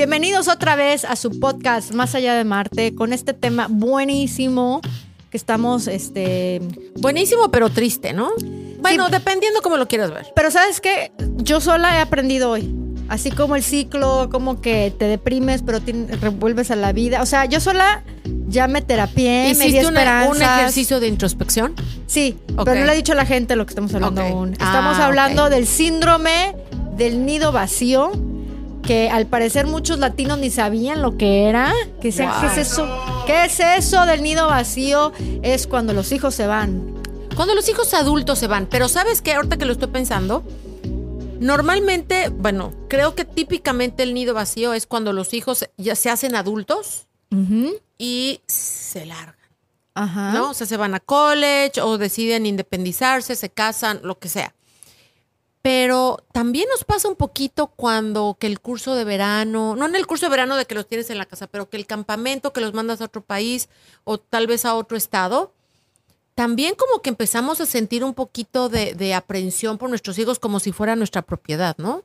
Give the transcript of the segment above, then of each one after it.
Bienvenidos otra vez a su podcast Más allá de Marte con este tema buenísimo que estamos, este... Buenísimo, pero triste, ¿no? Bueno, Sí. dependiendo cómo lo quieras ver. Pero sabes qué, yo sola he aprendido hoy. Así como el ciclo, como que te deprimes, pero te revuelves a la vida. O sea, yo sola ya me terapié, me di ¿Hiciste una- esperanzas. un ejercicio de introspección? Sí, Ok. pero no le he dicho a la gente lo que estamos hablando aún. Ah, Estamos hablando del síndrome del nido vacío, que al parecer muchos latinos ni sabían lo que era. Que decían, Wow. ¿qué es eso? ¿Qué es eso del nido vacío? Es cuando los hijos se van. Cuando los hijos adultos se van. Pero ¿sabes qué? Ahorita que lo estoy pensando, normalmente, bueno, creo que típicamente el nido vacío es cuando los hijos ya se hacen adultos y se largan. Ajá. ¿no? O sea, se van a college o deciden independizarse, se casan, lo que sea. Pero también nos pasa un poquito cuando que el curso de verano, no en el curso de verano de que los tienes en la casa, pero que el campamento que los mandas a otro país o tal vez a otro estado, también como que empezamos a sentir un poquito de, de aprensión por nuestros hijos como si fuera nuestra propiedad, ¿no?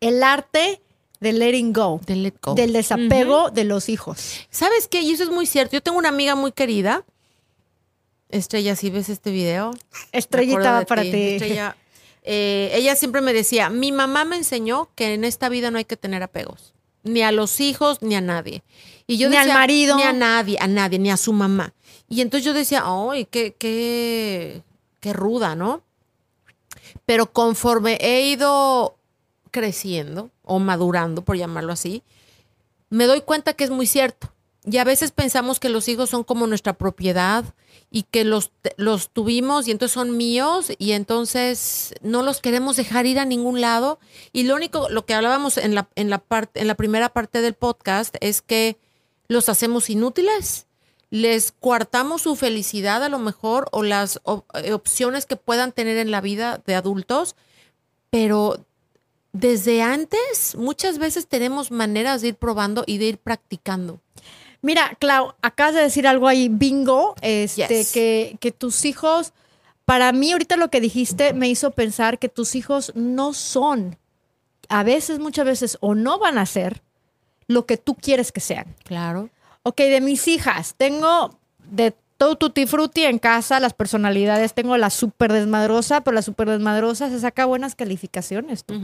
El arte del letting go, Del let go. del desapego de los hijos. ¿Sabes qué? Y eso es muy cierto. Yo tengo una amiga muy querida. Estrella, si ves este video. Estrellita para ti. Estrella, eh, ella siempre me decía, mi mamá me enseñó que en esta vida no hay que tener apegos. Ni a los hijos, ni a nadie. Y yo Ni al marido. Ni a nadie, a nadie, ni a su mamá. Y entonces yo decía, ay, qué, qué, qué ruda, ¿no? Pero conforme he ido creciendo o madurando, por llamarlo así, me doy cuenta que es muy cierto. Y a veces pensamos que los hijos son como nuestra propiedad y que los, los tuvimos y entonces son míos y entonces no los queremos dejar ir a ningún lado. Y lo único, lo que hablábamos en la, en la, parte, en la primera parte del podcast es que los hacemos inútiles, les coartamos su felicidad a lo mejor o las eh, opciones que puedan tener en la vida de adultos, pero desde antes muchas veces tenemos maneras de ir probando y de ir practicando. Mira, Clau, acabas de decir algo ahí, bingo, este, Yes. que, que tus hijos, para mí ahorita lo que dijiste me hizo pensar que tus hijos no son, a veces, muchas veces, o no van a ser lo que tú quieres que sean. Claro. Ok, de mis hijas, tengo de todo tutti frutti en casa, las personalidades, tengo la súper desmadrosa, pero la súper desmadrosa se saca buenas calificaciones. tú.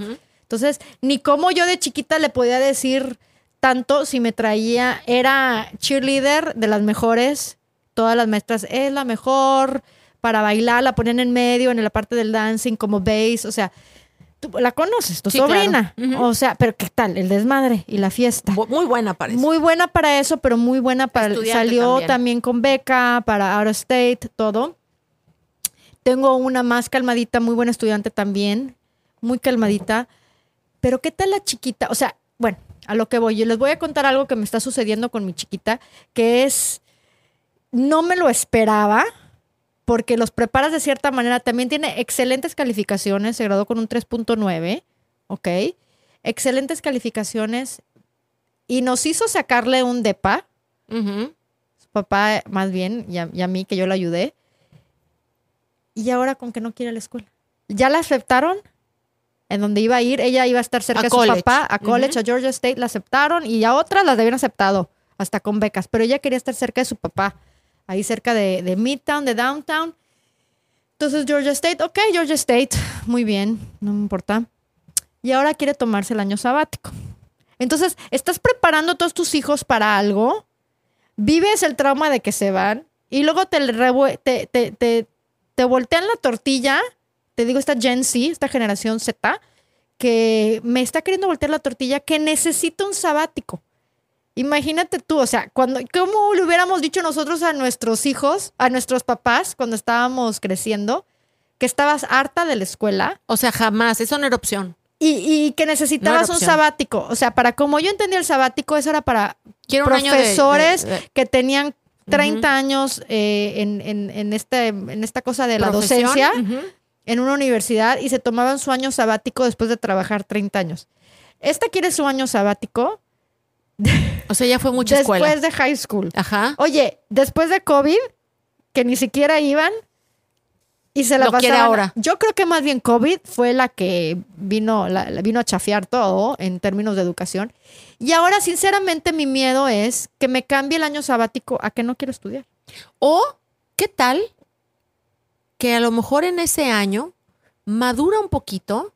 Entonces, ni como yo de chiquita le podía decir tanto si me traía, era cheerleader de las mejores, todas las maestras, es la mejor para bailar, la ponían en medio, en la parte del dancing, como bass, o sea, tú la conoces, tu Sí, claro. sobrina, o sea, pero ¿qué tal? El desmadre y la fiesta. Muy buena parece. Muy buena para eso, pero muy buena para... Estudiante Salió también. también. con beca, para out of state, todo. Tengo una más calmadita, muy buena estudiante también, muy calmadita. Pero ¿qué tal la chiquita? O sea, bueno, a lo que voy. Yo les voy a contar algo que me está sucediendo con mi chiquita, que es, no me lo esperaba, porque los preparas de cierta manera. También tiene excelentes calificaciones, se graduó con un 3.9, ¿ok? Excelentes calificaciones. Y nos hizo sacarle un DEPA, su papá más bien, y a, y a mí, que yo la ayudé. Y ahora con que no quiere la escuela. Ya la aceptaron en donde iba a ir. Ella iba a estar cerca A de su papá, a college, a Georgia State, la aceptaron y a otras las habían aceptado, hasta con becas. Pero ella quería estar cerca de su papá, ahí cerca de, de Midtown, de Downtown. Entonces Georgia State, ok, Georgia State, muy bien, no me importa. Y ahora quiere tomarse el año sabático. Entonces, estás preparando a todos tus hijos para algo, vives el trauma de que se van y luego te, te, te voltean la tortilla, te digo, esta Gen Z, esta generación Z, que me está queriendo voltear la tortilla, que necesita un sabático. Imagínate tú, o sea, cuando, ¿cómo le hubiéramos dicho nosotros a nuestros hijos, a nuestros papás, cuando estábamos creciendo, que estabas harta de la escuela O sea, jamás. Eso no era opción. y, y que necesitabas un sabático? O sea, para como yo entendía el sabático, eso era para Quiero de- profesores de- de- que tenían 30 años eh, en, en- en este, en esta cosa de la profesión. docencia. En una universidad y se tomaban su año sabático después de trabajar 30 años. Esta quiere su año sabático O sea, ya fue mucha después escuela. de high school. Ajá. Oye, después de COVID, que ni siquiera iban, Y se la Lo pasaban- ahora. Yo creo que más bien COVID fue la que vino, la, vino a chafiar todo en términos de educación. Y ahora, sinceramente, mi miedo es que me cambie el año sabático a que no quiero estudiar. O, ¿qué tal que a lo mejor en ese año madura un poquito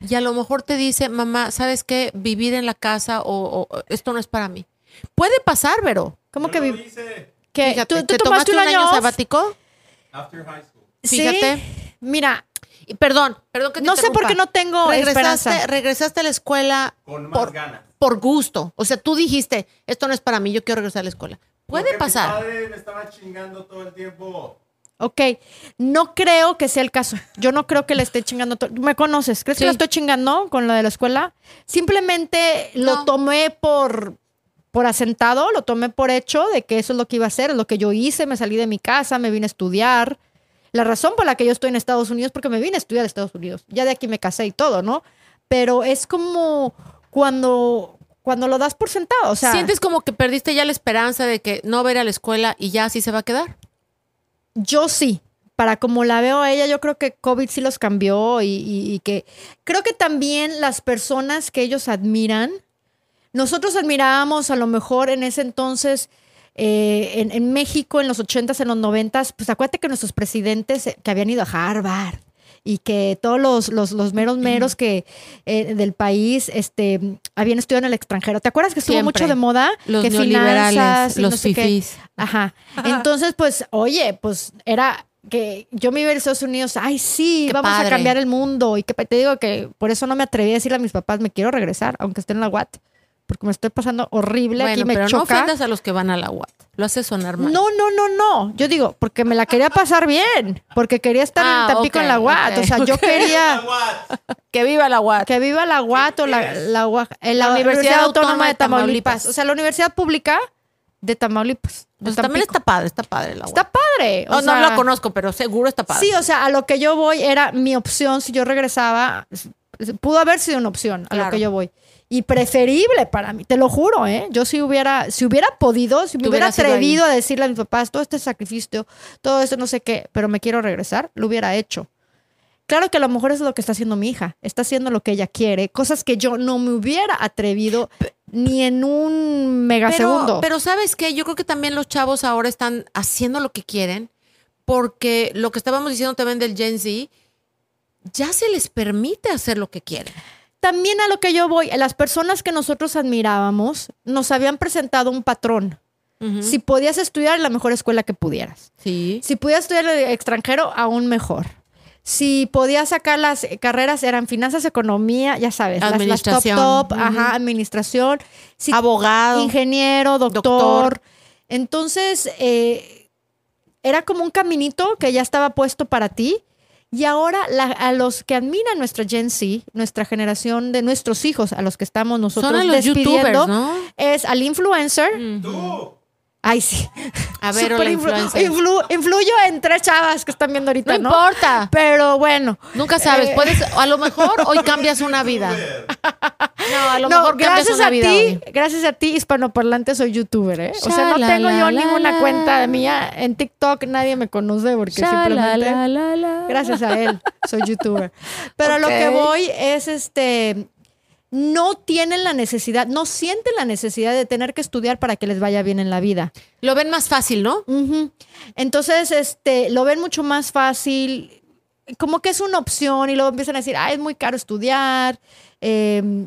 y a lo mejor te dice, mamá, ¿sabes qué? Vivir en la casa o, o esto no es para mí. Puede pasar, Vero. ¿Cómo Yo que lo vi- hice que Fíjate, tú, tú ¿te tomaste un año, off? sabático? after high school. Sí. Fíjate. Mira, Y perdón, perdón que te no sé por qué no tengo regresaste, esperanza. regresaste a la escuela Con más por, ganas. por gusto. O sea, tú dijiste, esto no es para mí, yo quiero regresar a la escuela. Puede Porque Mi pasar. padre me estaba chingando todo el tiempo. Ok, no creo que sea el caso. Yo no creo que le esté chingando. ¿Me conoces? ¿Crees Sí. que la estoy chingando con lo de la escuela? Simplemente No. lo tomé por, por asentado, lo tomé por hecho de que eso es lo que iba a hacer, es lo que yo hice, me salí de mi casa, me vine a estudiar. La razón por la que yo estoy en Estados Unidos es porque me vine a estudiar a Estados Unidos. Ya de aquí me casé y todo, ¿no? Pero es como cuando, cuando lo das por sentado. O sea, ¿Sientes como que perdiste ya la esperanza de que no va a ir a la escuela y ya así se va a quedar? Yo sí. Para como la veo a ella, yo creo que COVID sí los cambió y, y- y que creo que también las personas que ellos admiran, nosotros admirábamos a lo mejor en ese entonces eh, en, México, en los 80s, en los 90s, pues acuérdate que nuestros presidentes eh, que habían ido a Harvard y que todos los, los, los meros meros que eh, del país este, habían estudiado en el extranjero. ¿Te acuerdas que estuvo Siempre. mucho de moda? Los que neoliberales, finanzas los no fifís. Ajá. Entonces, pues, oye, pues era que yo me iba a Estados Unidos, ay, sí, Qué vamos padre. a cambiar el mundo. Y que te digo que por eso no me atreví a decirle a mis papás, me quiero regresar, aunque esté en la UAT, porque me estoy pasando horrible, aquí Bueno, me pero no choca. ofendas a los que van a la UAT. Lo hace sonar mal. No, no, no, no. Yo digo, porque me la quería pasar bien, porque quería estar Ah, en Tampico ok, en la UAT. O sea, yo quería? Que viva la UAT. que viva la UAT o la, la, UA- eh, la La Universidad, Autónoma de Tamaulipas. Tamaulipas. O sea, la Universidad Pública de Tamaulipas. de Pues también Tampico. está padre, está padre la UAT. Está padre. o no, no sea, lo conozco, pero seguro está padre. Sí, o sea, a lo que yo voy era mi opción. Si yo regresaba, pudo haber sido una opción a lo que yo voy. Y preferible para mí, te lo juro, ¿eh? Yo si hubiera, si hubiera podido, si me hubiera atrevido a decirle a mis papás todo este sacrificio, todo esto no sé qué, pero me quiero regresar, lo hubiera hecho. Claro que a lo mejor es lo que está haciendo mi hija, está haciendo lo que ella quiere, cosas que yo no me hubiera atrevido ni en un megasegundo. Pero, pero ¿sabes qué? Yo creo que también los chavos ahora están haciendo lo que quieren porque lo que estábamos diciendo también del Gen Z, ya se les permite hacer lo que quieren. También a lo que yo voy, las personas que nosotros admirábamos nos habían presentado un patrón. Si podías estudiar en la mejor escuela que pudieras. Sí. Si podías estudiar en el extranjero, aún mejor. Si podías sacar las carreras, eran finanzas, economía, ya sabes, las- las, top Administración. top, ajá, administración. Si Abogado. ingeniero, doctor. Doctor. Entonces, eh, era como un caminito que ya estaba puesto para ti. Y ahora la- a los que admiran nuestra Gen Z, nuestra generación de nuestros hijos, a los que estamos nosotros Son a los despidiendo, youtubers, ¿no? es al influencer. Tú. Ay, sí. A ver, influ- influ- influyo en tres chavas que están viendo ahorita, No ¿no? importa. Pero bueno. Nunca sabes. Eh, Puedes, a lo mejor hoy cambias una vida. No, a lo No, mejor cambias gracias una a vida. ti, hoy. gracias a ti, hispanoparlante, soy youtuber, ¿eh? O sea, no tengo la, yo la, ninguna cuenta de mía. En TikTok nadie me conoce porque Sha, simplemente. Gracias a él, soy youtuber. Pero lo que voy es este. No tienen la necesidad, no sienten la necesidad de tener que estudiar para que les vaya bien en la vida. Lo ven más fácil, ¿no? Entonces, este, lo ven mucho más fácil, como que es una opción y luego empiezan a decir, ah, es muy caro estudiar. eh,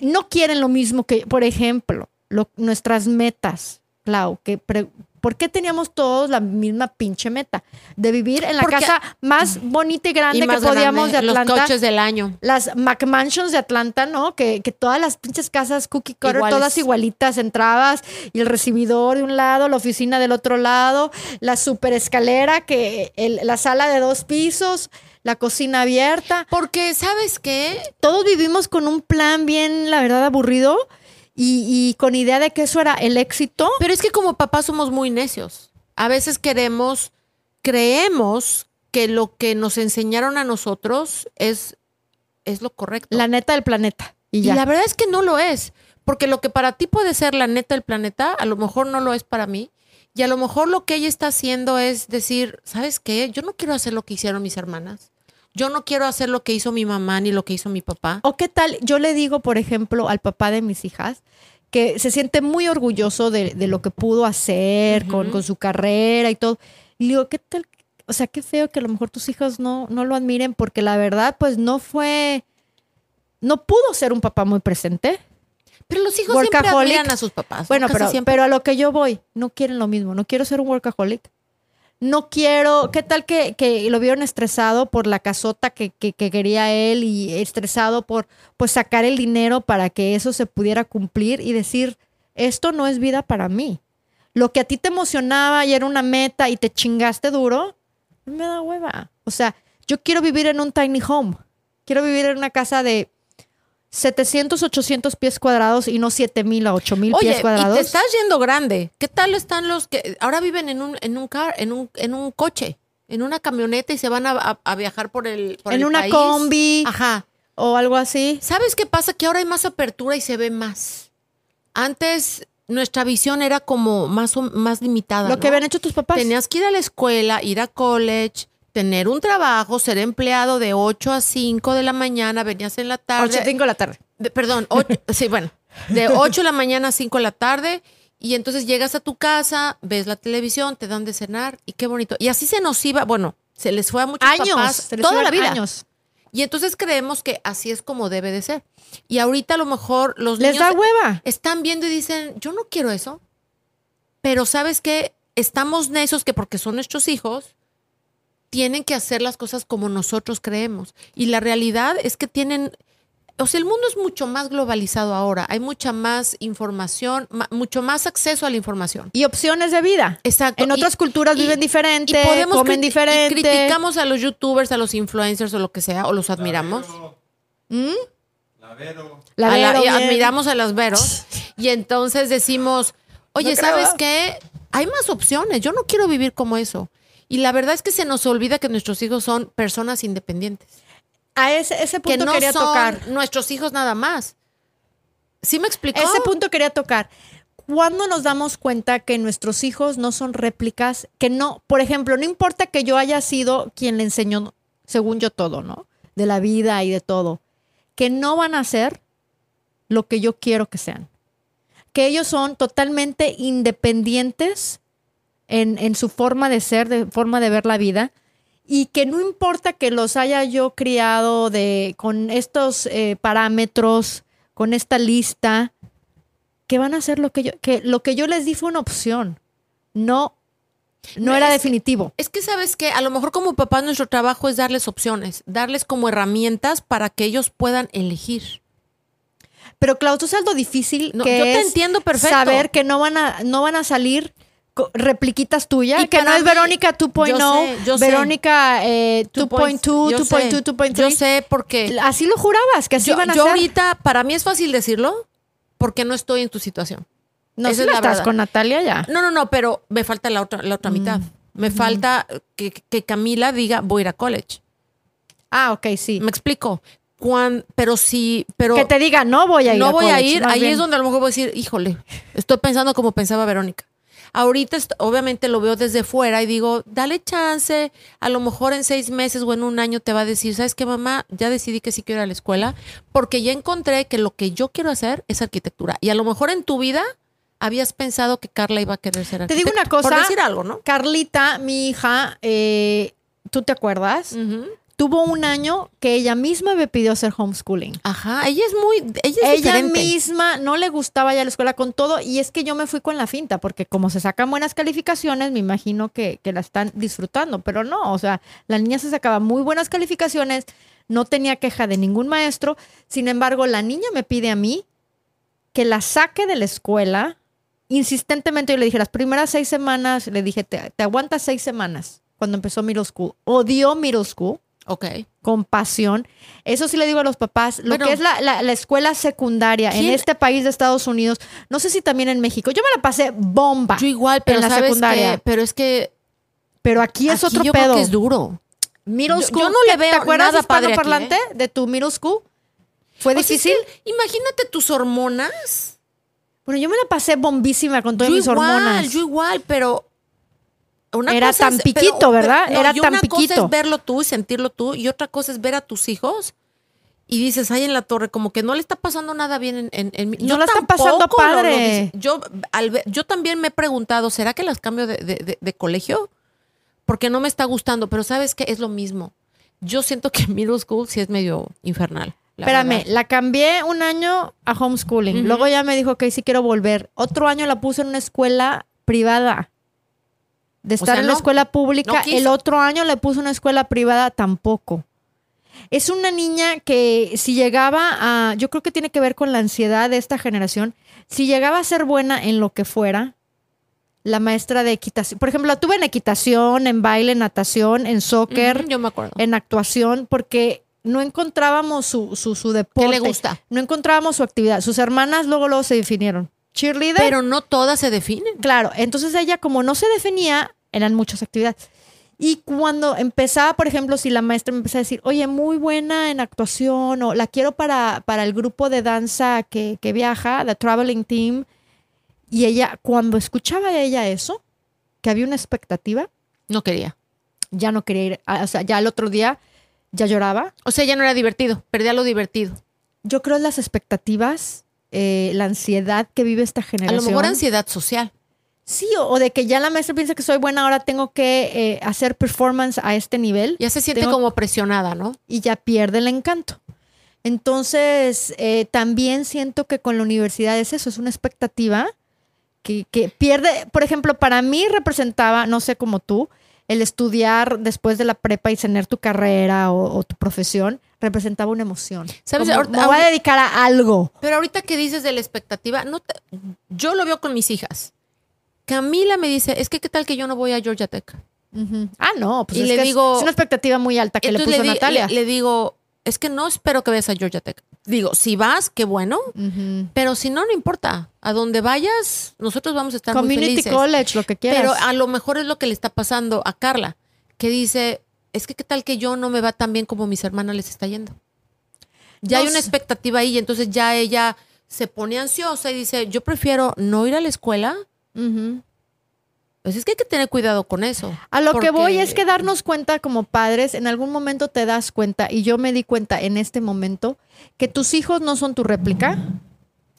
no quieren lo mismo que, por ejemplo, lo- nuestras metas, Clau, que pre- ¿por qué teníamos todos la misma pinche meta? De vivir en la Porque- casa más bonita y grande Y que podíamos grande, de Atlanta. Los coches del año. Las McMansions de Atlanta, ¿no? Que, que todas las pinches casas cookie cutter, Iguales. todas igualitas, entrabas y el recibidor de un lado, la oficina del otro lado, la super escalera, que el- la sala de dos pisos, la cocina abierta. Porque, ¿sabes qué? Todos vivimos con un plan bien, la verdad, aburrido y, y con idea de que eso era el éxito. Pero es que como papás somos muy necios. A veces queremos, creemos que lo que nos enseñaron a nosotros es, es lo correcto. La neta del planeta. Y y ya. la verdad es que no lo es. Porque lo que para ti puede ser la neta del planeta, a lo mejor no lo es para mí. Y a lo mejor lo que ella está haciendo es decir, ¿sabes qué? Yo no quiero hacer lo que hicieron mis hermanas. Yo no quiero hacer lo que hizo mi mamá ni lo que hizo mi papá. O qué tal, yo le digo, por ejemplo, al papá de mis hijas, que se siente muy orgulloso de, de lo que pudo hacer con, su carrera y todo. Y le digo, ¿qué tal? O sea, qué feo que a lo mejor tus hijos no, no lo admiren porque la verdad, pues no fue, no pudo ser un papá muy presente. Pero los hijos siempre admiran a sus papás. Bueno, pero, siempre. pero a lo que yo voy, no quieren lo mismo. No quiero ser un workaholic. No quiero, ¿qué tal que, que lo vieron estresado por la casota que, que- que quería él y estresado por pues sacar el dinero para que eso se pudiera cumplir y decir, esto no es vida para mí. Lo que a ti te emocionaba y era una meta y te chingaste duro, me da hueva. O sea, yo quiero vivir en un tiny home. Quiero vivir en una casa de 700, 800 pies cuadrados y no 7000 a 8000 Oye, pies y cuadrados. te estás yendo grande. ¿Qué tal están los que ahora viven en un, en un car, en un, en un coche, en una camioneta y se van a, a- a viajar por el por en el una país? combi Ajá. o algo así. ¿Sabes qué pasa? Que ahora hay más apertura y se ve más. Antes nuestra visión era como más, más limitada. Lo que habían hecho tus papás. Tenías que ir a la escuela, ir a college, tener un trabajo, ser empleado de 8 a 5 de la mañana, venías en la tarde. 8 5 de la tarde. de- perdón, ocho- sí, bueno, de 8 de la mañana a 5 de la tarde. Y entonces llegas a tu casa, ves la televisión, te dan de cenar y qué bonito. Y así se nos iba, bueno, se les fue a muchos Años. papás se les toda la vida. Años. Y entonces creemos que así es como debe de ser. Y ahorita a lo mejor los Les niños da hueva. están viendo y dicen, yo no quiero eso. Pero sabes que estamos necios que porque son nuestros hijos, tienen que hacer las cosas como nosotros creemos. Y la realidad es que tienen, o sea, el mundo es mucho más globalizado ahora. Hay mucha más información, ma- mucho más acceso a la información. Y opciones de vida. Exacto. En Y- otras culturas y- viven y diferente, podemos comen y diferente. criticamos a los youtubers, a los influencers o lo que sea, o los admiramos. ¿Mm? La Vero. La a la- Vero, admiramos a las veros y entonces decimos, oye, No ¿sabes qué? Hay más opciones, yo no quiero vivir como eso. Y la verdad es que se nos olvida que nuestros hijos son personas independientes, A ese, ese que punto no quería son tocar. nuestros hijos nada más. ¿Sí me explicó? Ese punto quería tocar. ¿Cuándo nos damos cuenta que nuestros hijos no son réplicas? Que no, por ejemplo, no importa que yo haya sido quien le enseñó, según yo, todo, ¿no? De la vida y de todo. Que no van a ser lo que yo quiero que sean. Que ellos son totalmente independientes en, en su forma de ser, de forma de ver la vida. Y que no importa que los haya yo criado de, con estos eh, parámetros, con esta lista, que van a hacer lo que yo, que lo que yo les di fue una opción. No, no No, era es- definitivo. Es que sabes que a lo mejor como papá nuestro trabajo es darles opciones, darles como herramientas para que ellos puedan elegir. Pero Clau, tú sabes lo difícil No, que yo te entiendo perfecto. saber que no van a, no van a salir repliquitas tuyas, Y que no es Verónica 2.0, yo sé, yo sé. Verónica eh, 2.2, Yo sé, 2.2, 2.3. Yo sé porque Así lo jurabas, que así yo, van a yo ser. ahorita, para mí es fácil decirlo porque no estoy en tu situación. no esa si es la estás verdad. con Natalia ya. No, no, no, pero me falta la otra, la otra mitad. Me falta que, que Camila diga voy a ir a college. Ah, ok, sí. Me explico. Cuan- pero sí, pero que te diga, no voy a ir no a voy a college", ir. Ahí bien. es donde a lo mejor voy a decir, híjole, estoy pensando como pensaba Verónica. Ahorita obviamente lo veo desde fuera y digo, dale chance, a lo mejor en seis meses o en un año te va a decir, ¿sabes qué, mamá? Ya decidí que sí quiero ir a la escuela porque ya encontré que lo que yo quiero hacer es arquitectura. Y a lo mejor en tu vida habías pensado que Carla iba a querer ser Te arquitecta. digo una cosa. Por decir algo, ¿no? Carlita, mi hija, eh, ¿tú te acuerdas? Ujú. Tuvo un año que ella misma me pidió hacer homeschooling. Ajá, ella es muy, ella es ella diferente. misma no le gustaba ya la escuela con todo y es que yo me fui con la finta porque como se sacan buenas calificaciones me imagino que, que la están disfrutando, pero no, o sea, la niña se sacaba muy buenas calificaciones, no tenía queja de ningún maestro, sin embargo la niña me pide a mí que la saque de la escuela insistentemente yo le dije las primeras seis semanas, le dije te, te aguantas seis semanas cuando empezó middle school, odió middle school Ok. con pasión. Eso sí le digo a los papás, lo que es la, la- la escuela secundaria en ¿Quién- este país de Estados Unidos, no sé si también en México, yo me la pasé bomba, Yo igual, pero en la sabes secundaria. que, pero es que pero aquí es aquí otro yo pedo. creo que es duro. Middle school, yo no le ¿te- veo ¿te acuerdas nada padre aquí, parlante de tu middle school? ¿Fue es difícil? que imagínate tus hormonas. Bueno, yo me la pasé bombísima con todas yo mis igual, hormonas. yo igual, pero Una Era cosa tan es- piquito, pero- ¿verdad? pero- no, Era y tan una cosa piquito. es verlo tú y sentirlo tú, y otra cosa es ver a tus hijos y dices, ay, en la torre, como que no le está pasando nada bien en, en, en mí. No la está pasando lo- lo padre. dice. yo, al ver- yo también me he preguntado, ¿será que las cambio de, de- de- de colegio? Porque no me está gustando, pero ¿sabes qué? Es lo mismo. Yo siento que middle school sí es medio infernal. la Espérame, verdad. la cambié un año a homeschooling. Luego ya me dijo que sí quiero volver. Otro año la puse en una escuela privada. De estar sea, en la no- escuela pública. no el otro año le puse una escuela privada tampoco. Es una niña que si llegaba a, yo creo que tiene que ver con la ansiedad de esta generación, si llegaba a ser buena en lo que fuera, la maestra de equitación, por ejemplo, la tuve en equitación, en baile, en natación, en soccer, yo me acuerdo. en actuación porque no encontrábamos su, su, su deporte. le gusta? No encontrábamos su actividad. Sus hermanas luego, luego se definieron. Cheerleader. Pero no todas se definen. claro, entonces ella como no se definía, eran muchas actividades. Y cuando empezaba, por ejemplo, si la maestra me empezaba a decir, oye, muy buena en actuación, o la quiero para, para el grupo de danza que, que viaja, the traveling team, y ella, cuando escuchaba ella eso, que había una expectativa, No quería. ya no quería ir, o sea, ya el otro día ya lloraba, O sea, ya no era divertido. Perdía lo divertido. Yo creo las expectativas, eh, la ansiedad que vive esta A generación. lo mejor ansiedad social. Sí, o, o de que ya la maestra piensa que soy buena, ahora tengo que eh, hacer performance a este nivel Ya se siente Tengo- como presionada, ¿no? y ya pierde el encanto. Entonces, eh, también siento que con la universidad es eso, es una expectativa que, que pierde, por ejemplo, para mí representaba, no sé como tú, el estudiar después de la prepa y tener tu carrera o, o tu profesión, representaba una emoción. ¿Sabes? Como, me voy a dedicar a algo. Pero ahorita que dices de la expectativa, no te- yo lo veo con mis hijas. Camila me dice, es que qué tal que yo no voy a Georgia Tech. Ujú. Ah, no, pues Y es le que digo- es, una expectativa muy alta que le puso di- Natalia. le- le digo, es que no espero que vayas a Georgia Tech. Digo, si vas, qué bueno, Ujú. pero si no, no importa. A donde vayas, nosotros vamos a estar muy Community felices. College, lo que quieras. Pero a lo mejor es lo que le está pasando a Carla, que dice, es que qué tal que yo no me va tan bien como mis hermanas les está yendo. Ya No hay una sé. expectativa ahí, y entonces ya ella se pone ansiosa y dice, yo prefiero no ir a la escuela. Pues es que hay que tener cuidado con eso. A lo que voy es que darnos cuenta como padres, en algún momento te das cuenta, y yo me di cuenta en este momento, que tus hijos no son tu réplica,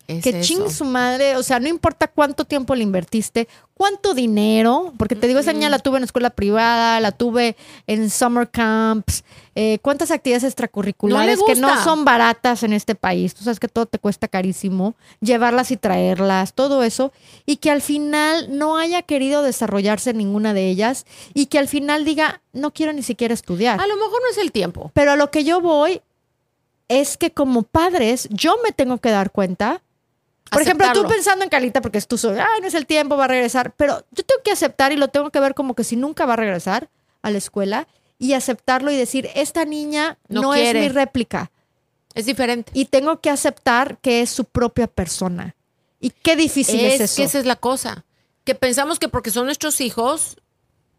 Es que eso. ching su madre, o sea, no importa cuánto tiempo le invertiste, cuánto dinero, porque te digo, esa niña la tuve en escuela privada, la tuve en summer camps, eh, cuántas actividades extracurriculares No que no son baratas en este país, tú sabes que todo te cuesta carísimo, llevarlas y traerlas, todo eso, y que al final no haya querido desarrollarse en ninguna de ellas, y que al final diga, no quiero ni siquiera estudiar. A lo mejor no es el tiempo. Pero a lo que yo voy es que como padres, yo me tengo que dar cuenta. Por ejemplo, tú pensando en Carlita, porque es tú soy, ay, no es el tiempo, va a regresar. Pero yo tengo que aceptar y lo tengo que ver como que si nunca va a regresar a la escuela y aceptarlo y decir, esta niña No es mi réplica. Es diferente. Y tengo que aceptar que es su propia persona. Y qué difícil es, es eso. que esa es la cosa. Que pensamos que porque son nuestros hijos,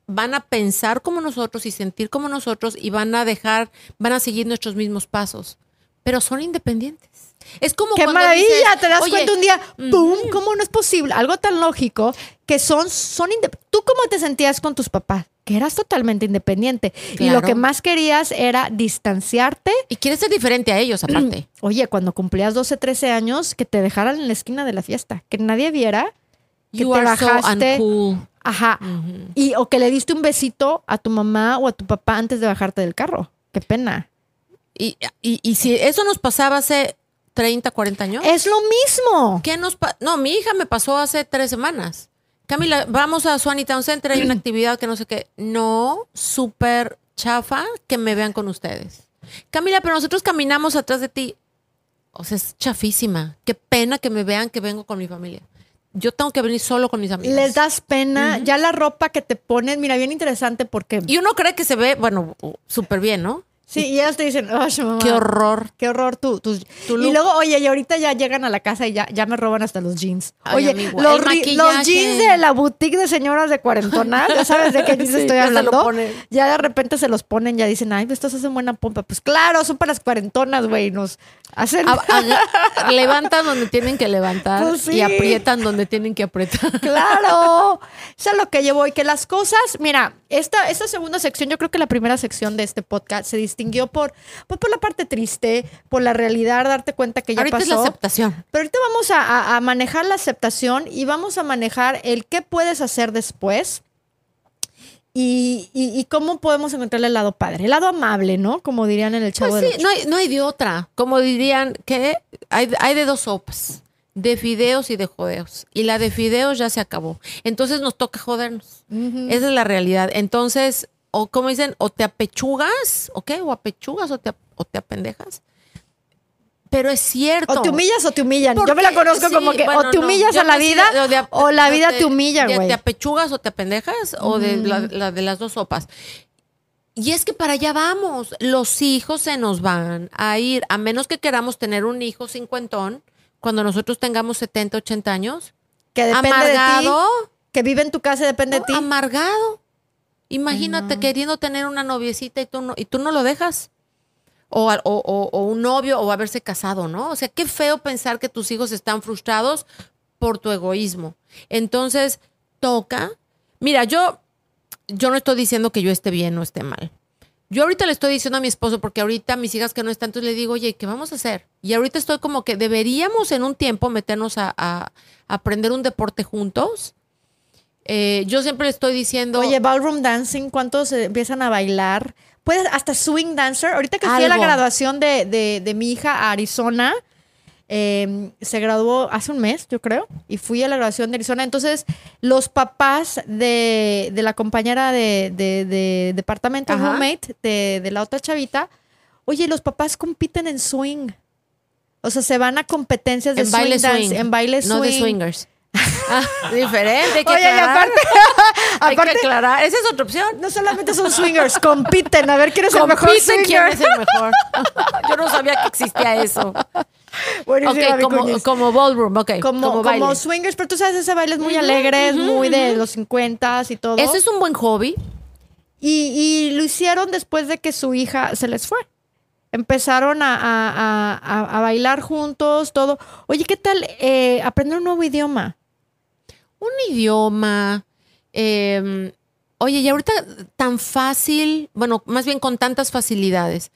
van a pensar como nosotros y sentir como nosotros y van a dejar, van a seguir nuestros mismos pasos. Pero son independientes. Es como ¡Qué maravilla! dices, Te das "Oye, cuenta un día, ¡pum! ¿Cómo no es posible? Algo tan lógico que son, son ¿Tú cómo te sentías con tus papás? Que eras totalmente independiente. Y lo que más querías era distanciarte. Y quieres ser diferente a ellos, aparte. Oye, cuando cumplías 12, 13 años, que te dejaran en la esquina de la fiesta. Que nadie viera. Que you te so bajaste. Ajá. Y, o que le diste un besito a tu mamá o a tu papá antes de bajarte del carro. Qué pena. Y, y, y si eso nos pasaba hace 30, 40 años. Es lo mismo. ¿Qué nos pa- No, mi hija me pasó hace tres semanas. Camila, vamos a Swanee Town Center, hay una actividad que no sé qué. No, súper chafa que me vean con ustedes. Camila, pero nosotros caminamos atrás de ti. O sea, es chafísima. Qué pena que me vean que vengo con mi familia. Yo tengo que venir solo con mis amigas. Les das pena. Ya la ropa que te pones, mira, bien interesante porque Y uno cree que se ve, bueno, súper bien, ¿no? Sí, y ellas te dicen, "Ay, mamá, Qué horror. Qué horror tu, tus- Tu Y luego, oye, y ahorita ya llegan a la casa y ya, ya me roban hasta los jeans. Ay, oye, amigo, los, jeans de la boutique de señoras de cuarentona, ya sabes de qué jeans Sí, estoy hablando. Ya de repente se los ponen, ya dicen, ay, estos hacen buena pompa. Pues claro, son para las cuarentonas, güey. Nos hacen. A- a- levantan donde tienen que levantar Pues sí. y aprietan donde tienen que apretar. Claro, eso es lo que llevo y que las cosas, mira, esta, esta segunda sección, yo creo que la primera sección de este podcast se distinguió por, pues, por la parte triste, por la realidad, darte cuenta que ya Ahorita es la pasó. aceptación. Pero ahorita vamos a, a- a manejar la aceptación y vamos a manejar el qué puedes hacer después y, y- y cómo podemos encontrar el lado padre, el lado amable, ¿no? Como dirían en el Chavo Pues sí, Ocho. no hay, no hay de otra. Como dirían que hay, hay de dos sopas, de fideos y de jodeos. Y la de fideos ya se acabó. Entonces nos toca jodernos. Esa es la realidad. Entonces, o como dicen, o te apechugas, ¿ok? O apechugas o te, o te apendejas. Pero es cierto. O te humillas o te humillan. Yo me la conozco sí, como que bueno, o te humillas a la vida de- o la vida te humilla, güey. ¿Te apechugas o te apendejas? O de la, la de las dos sopas. Y es que para allá vamos. Los hijos se nos van a ir, a menos que queramos tener un hijo cincuentón, cuando nosotros tengamos 70, 80 años. Que depende amargado. de ti. Que vive en tu casa y depende ¿no? de ti. Amargado. Imagínate queriendo tener una noviecita y tú no, y tú no lo dejas. O, o- o- o un novio o haberse casado, ¿no? O sea, qué feo pensar que tus hijos están frustrados por tu egoísmo. Entonces, toca. Mira, yo, yo no estoy diciendo que yo esté bien o esté mal. Yo ahorita le estoy diciendo a mi esposo, porque ahorita mis hijas que no están, entonces le digo, oye, ¿qué vamos a hacer? Y ahorita estoy como que deberíamos en un tiempo meternos a, a- a aprender un deporte juntos. Eh, yo siempre le estoy diciendo, Oye, ballroom dancing, ¿cuántos eh, empiezan a bailar? Puedes hasta swing dancer. Ahorita que fui a la graduación de, de- de mi hija a Arizona, eh, se graduó hace un mes, yo creo, y fui a la graduación de Arizona. Entonces, los papás de, de la compañera de, de- de departamento, Ajá. roommate, de, de la otra chavita, oye, los papás compiten en swing. O sea, se van a competencias de en swing baile dance, swing, en baile swing. no de swingers. Ah, diferente, hay que Oye, y aclarar. aparte, hay aparte que aclarar. Esa es otra opción. no solamente son swingers, compiten a ver quién es el mejor Compiten quién swinger. es el mejor. Yo no sabía que existía eso. Buenísima, Ok, mi como, ballroom, ok. como, como, como swingers, pero tú sabes, ese baile es muy alegre, es muy de los 50 y todo. Ese es un buen hobby. y, y lo hicieron después de que su hija se les fue. Empezaron a, a- a- a- a bailar juntos, todo. Oye, ¿qué tal eh, aprender un nuevo idioma? Un idioma. eh, oye, y ahorita tan fácil, bueno, más bien con tantas facilidades,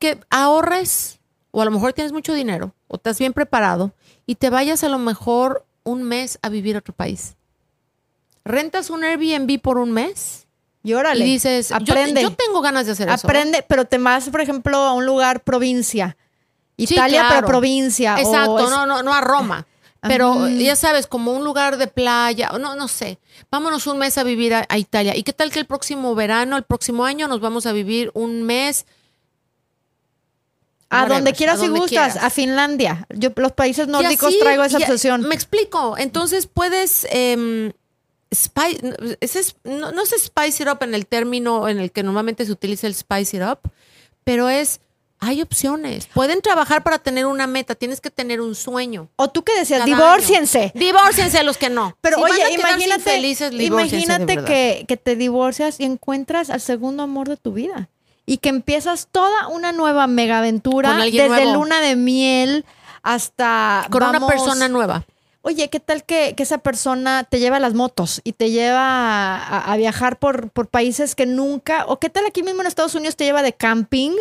que ahorres, o a lo mejor tienes mucho dinero, o estás bien preparado, y te vayas a lo mejor un mes a vivir a otro país. Rentas un Airbnb por un mes Y órale, y dices, yo- aprende. Yo, tengo ganas de hacer eso. aprende, pero te vas, por ejemplo, a un lugar provincia. Sí, Italia, claro. pero provincia. o Exacto, es- no, no, no a Roma. Pero Ajá. ya sabes, como un lugar de playa, no, no sé. Vámonos un mes a vivir a, a Italia. ¿Y qué tal que el próximo verano, el próximo año, nos vamos a vivir un mes? A donde quieras a donde y gustas, quieras. a Finlandia. Yo los países nórdicos así, traigo esa obsesión. Me explico. Entonces puedes. em, spi- ese es- no, no es spice it up en el término en el que normalmente se utiliza el spice it up, pero es. Hay opciones. Pueden trabajar para tener una meta. Tienes que tener un sueño. O tú que decías, divórciense. Divórciense los que no. Pero Si a oye, imagínate, imagínate que, que te divorcias y encuentras al segundo amor de tu vida. Y que empiezas toda una nueva mega aventura, desde nuevo. luna de miel hasta... Con una persona nueva. Oye, ¿qué tal que, que esa persona te lleva a las motos y te lleva a, a viajar por, por países que nunca... O qué tal aquí mismo en Estados Unidos te lleva de camping,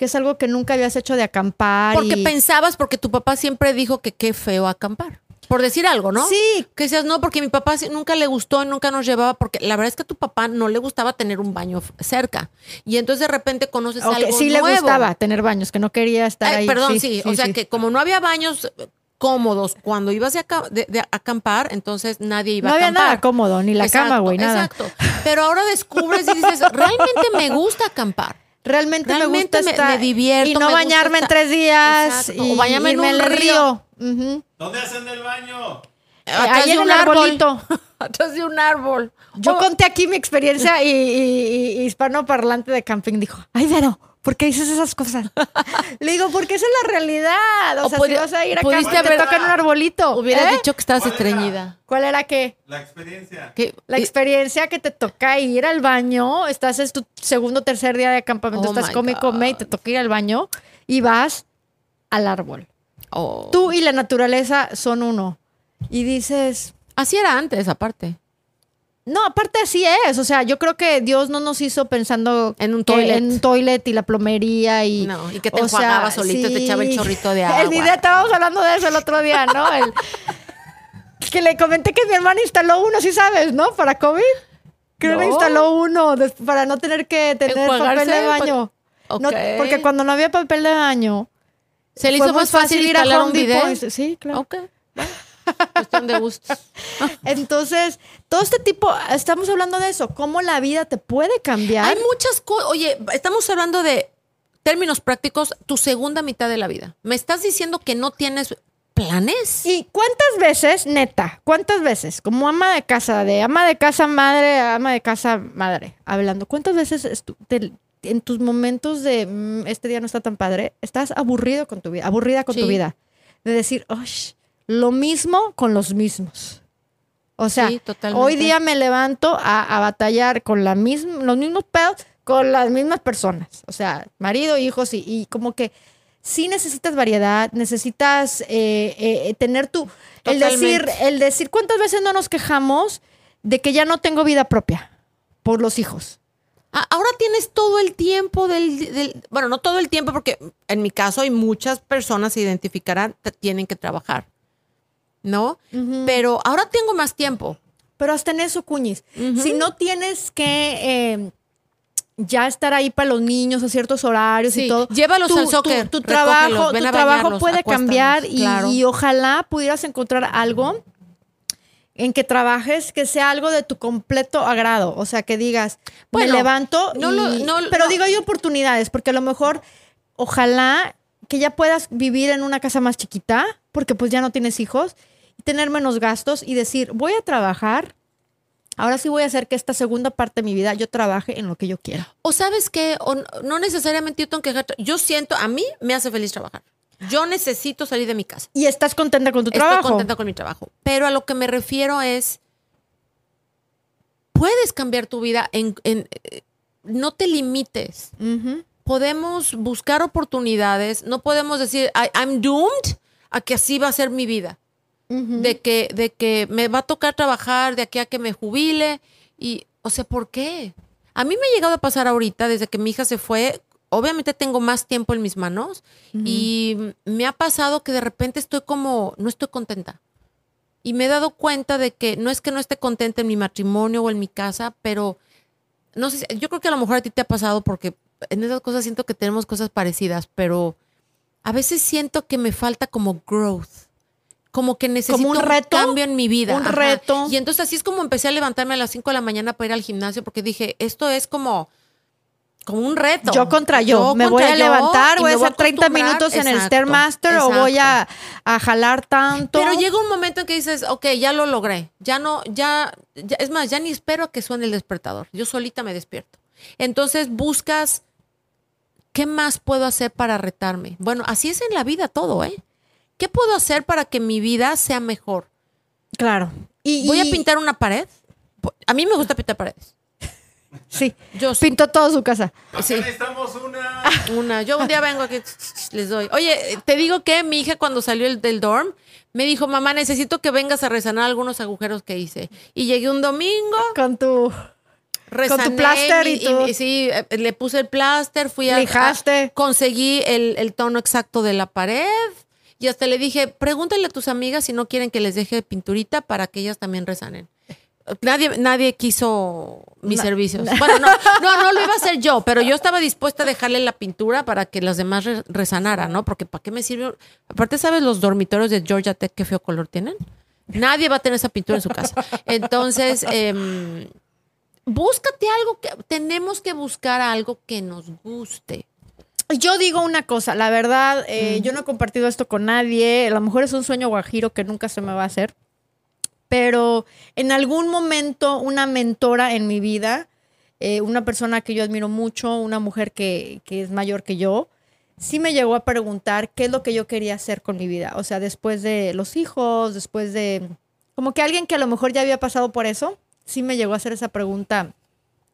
que es algo que nunca habías hecho de acampar. Porque y- pensabas, porque tu papá siempre dijo que qué feo acampar. Por decir algo, ¿no? Sí, Que decías, no, porque mi papá sí- nunca le gustó y nunca nos llevaba, porque la verdad es que a tu papá no le gustaba tener un baño cerca. Y entonces de repente conoces ok, algo sí le nuevo. gustaba tener baños, que no quería estar Ay, ahí. perdón, sí, o sea sí. que como no había baños eh, cómodos cuando ibas de, aca- de- de acampar, entonces nadie iba No a había acampar. nada cómodo, ni la Exacto, cama, güey, nada. Exacto. Pero ahora descubres y dices, realmente me gusta acampar. Realmente, Realmente me gusta me- estar me divierto, y no bañarme en tres días Exacto, y o bañarme en al río. Ujú. ¿Dónde hacen el baño? Atrás ahí de en un el árbol. arbolito. Atrás de un árbol. Yo Oh, conté aquí mi experiencia y, y- y hispanoparlante de camping dijo, ay, Vero, ¿Por qué dices esas cosas? Le digo, porque esa es la realidad. O, O sea, si vas a ir acá, pudiste te haber- tocan un arbolito. Hubieras ¿eh? dicho que estabas ¿Cuál era? estreñida. ¿Cuál era qué? La experiencia. La y- experiencia que te toca ir al baño, estás es tu segundo o tercer día de campamento, Oh estás come y come y te toca ir al baño y vas al árbol. oh. Tú y la naturaleza son uno. Y dices, Así era antes, aparte. No, aparte así es. O sea, yo creo que Dios no nos hizo pensando En un que toilet. en un toilet y la plomería y. No, y que te sea, enjuagabas solito y te echaba el chorrito de agua. El video, estábamos hablando de eso el otro día, ¿no? El- que le comenté que mi hermana instaló uno, sí sabes, ¿no? Para COVID. Creo que No. instaló uno para no tener que tener papel de baño. pues, No, ok. porque cuando no había papel de baño, Se le hizo más fácil ir a Home un Depot Sí, claro. Ok. bueno, Cuestión de gustos. Entonces, todo este tipo, estamos hablando de eso, cómo la vida te puede cambiar. Hay muchas cosas. Oye, estamos hablando de términos prácticos, tu segunda mitad de la vida. ¿Me estás diciendo que no tienes planes? ¿Y cuántas veces, neta, cuántas veces, como ama de casa, de ama de casa madre, ama de casa madre, hablando, cuántas veces te- en tus momentos de "Mm, este día no está tan padre, estás aburrido con tu vida, aburrida con Sí. tu vida? De decir, "Ush, lo mismo con los mismos. O sea, Sí, hoy día me levanto a, a batallar con la misma, los mismos pedos con las mismas personas. O sea, marido, hijos y, y como que sí necesitas variedad, necesitas eh, eh, tener tu... El decir, el decir, ¿cuántas veces no nos quejamos de que ya no tengo vida propia por los hijos? Ahora tienes todo el tiempo del, del- Bueno, no todo el tiempo, porque en mi caso hay muchas personas se identificarán, tienen que trabajar. ¿No? Pero ahora tengo más tiempo. Pero hasta en eso, Cuñis. Si no tienes que eh, ya estar ahí para los niños a ciertos horarios Sí, y todo. llévalos tu, al soccer, Tu, trabajo, tu trabajo puede cambiar y, claro. y ojalá pudieras encontrar algo en que trabajes que sea algo de tu completo agrado. O sea, que digas, Bueno, me levanto, no y- lo- no- pero no. digo hay oportunidades, porque a lo mejor, ojalá que ya puedas vivir en una casa más chiquita, porque pues ya no tienes hijos, tener menos gastos y decir, voy a trabajar, ahora sí voy a hacer que esta segunda parte de mi vida yo trabaje en lo que yo quiera. O sabes que no necesariamente yo tengo que Yo siento, a mí me hace feliz trabajar. Yo necesito salir de mi casa. Y estás contenta con tu Estoy trabajo. contenta con mi trabajo. Pero a lo que me refiero es, puedes cambiar tu vida en, en- eh, no te limites. Podemos buscar oportunidades. No podemos decir, "I- I'm doomed a que así va a ser mi vida. De, que, de que me va a tocar trabajar de aquí a que me jubile. Y, o sea, ¿por qué? A mí me ha llegado a pasar ahorita, desde que mi hija se fue, obviamente tengo más tiempo en mis manos y me ha pasado que de repente estoy como, no estoy contenta. Y me he dado cuenta de que no es que no esté contenta en mi matrimonio o en mi casa, pero no sé, si- yo creo que a lo mejor a ti te ha pasado porque en esas cosas siento que tenemos cosas parecidas, pero a veces siento que me falta como growth. Como que necesito un reto, cambio en mi vida. un reto. Y entonces así es como empecé a levantarme a las 5 de la mañana para ir al gimnasio porque dije, esto es como, como un reto. Yo contra yo. me voy a yo levantar, voy a hacer 30 acostumbrar. minutos en el Exacto, Stairmaster o voy a, a jalar tanto. Pero llega un momento en que dices, ok, ya lo logré. Ya no, ya, ya- es más, ya ni espero a que suene el despertador. Yo solita me despierto. Entonces buscas, ¿qué más puedo hacer para retarme? Bueno, así es en la vida todo, ¿eh? ¿Qué puedo hacer para que mi vida sea mejor? Claro. Y, ¿Voy a y- pintar una pared? A mí me gusta pintar paredes. Sí. Yo sí. Pintó toda su casa. Acá Sí. necesitamos una. Una. Yo un día vengo aquí, les doy. Oye, te digo que mi hija cuando salió el- del dorm me dijo, mamá, necesito que vengas a resanar algunos agujeros que hice. Y llegué un domingo, Con tu. resané. pláster y tú. sí, eh, le puse el pláster, fui a... Lijaste. a- conseguí el, el tono exacto de la pared. Y hasta le dije, pregúntale a tus amigas si no quieren que les deje pinturita para que ellas también resanen. Nadie, nadie quiso mis servicios. Bueno, no, no, no lo iba a hacer yo, pero yo estaba dispuesta a dejarle la pintura para que las demás re- resanaran, ¿no? Porque ¿para qué me sirve? Aparte, ¿sabes los dormitorios de Georgia Tech qué feo color tienen? Nadie va a tener esa pintura en su casa. Entonces, em, búscate algo que tenemos que buscar algo que nos guste. Yo digo una cosa, la verdad, eh, yo no he compartido esto con nadie. A lo mejor es un sueño guajiro que nunca se me va a hacer. Pero en algún momento, una mentora en mi vida eh, una persona que yo admiro mucho, una mujer que, que es mayor que yo, sí me llegó a preguntar qué es lo que yo quería hacer con mi vida. O sea, después de los hijos, después de... Como que alguien que a lo mejor ya había pasado por eso, sí me llegó a hacer esa pregunta